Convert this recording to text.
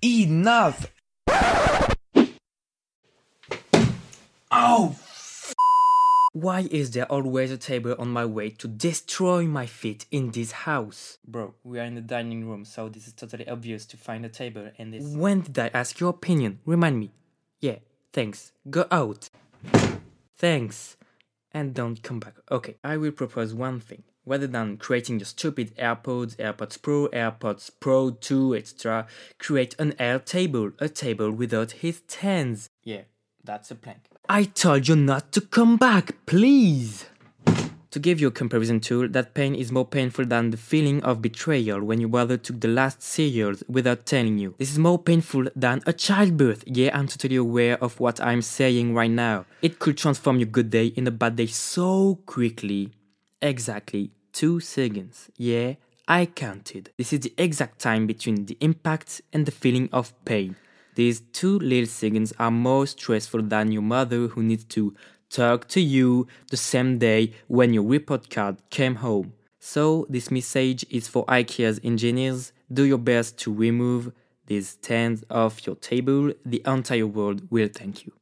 Enough! Oh! Why is there always a table on my way to destroy my feet in this house? Bro, we are in the dining room, so this is totally obvious to find a table and this. When did I ask your opinion? Remind me. Yeah, thanks. Go out. Thanks. And don't come back. Okay, I will propose one thing. Rather than creating your stupid AirPods, AirPods Pro, AirPods Pro 2, etc., create an air table, a table without his stands. Yeah, that's a plank. I told you not to come back, please! To give you a comparison tool, that pain is more painful than the feeling of betrayal when your brother took the last cereals without telling you. This is more painful than a childbirth. Yeah, I'm totally aware of what I'm saying right now. It could transform your good day in a bad day so quickly. Exactly two seconds. Yeah, I counted. This is the exact time between the impact and the feeling of pain. These two little seconds are more stressful than your mother who needs to talk to you the same day when your report card came home. So, this message is for IKEA's engineers. Do your best to remove these stands off your table. The entire world will thank you.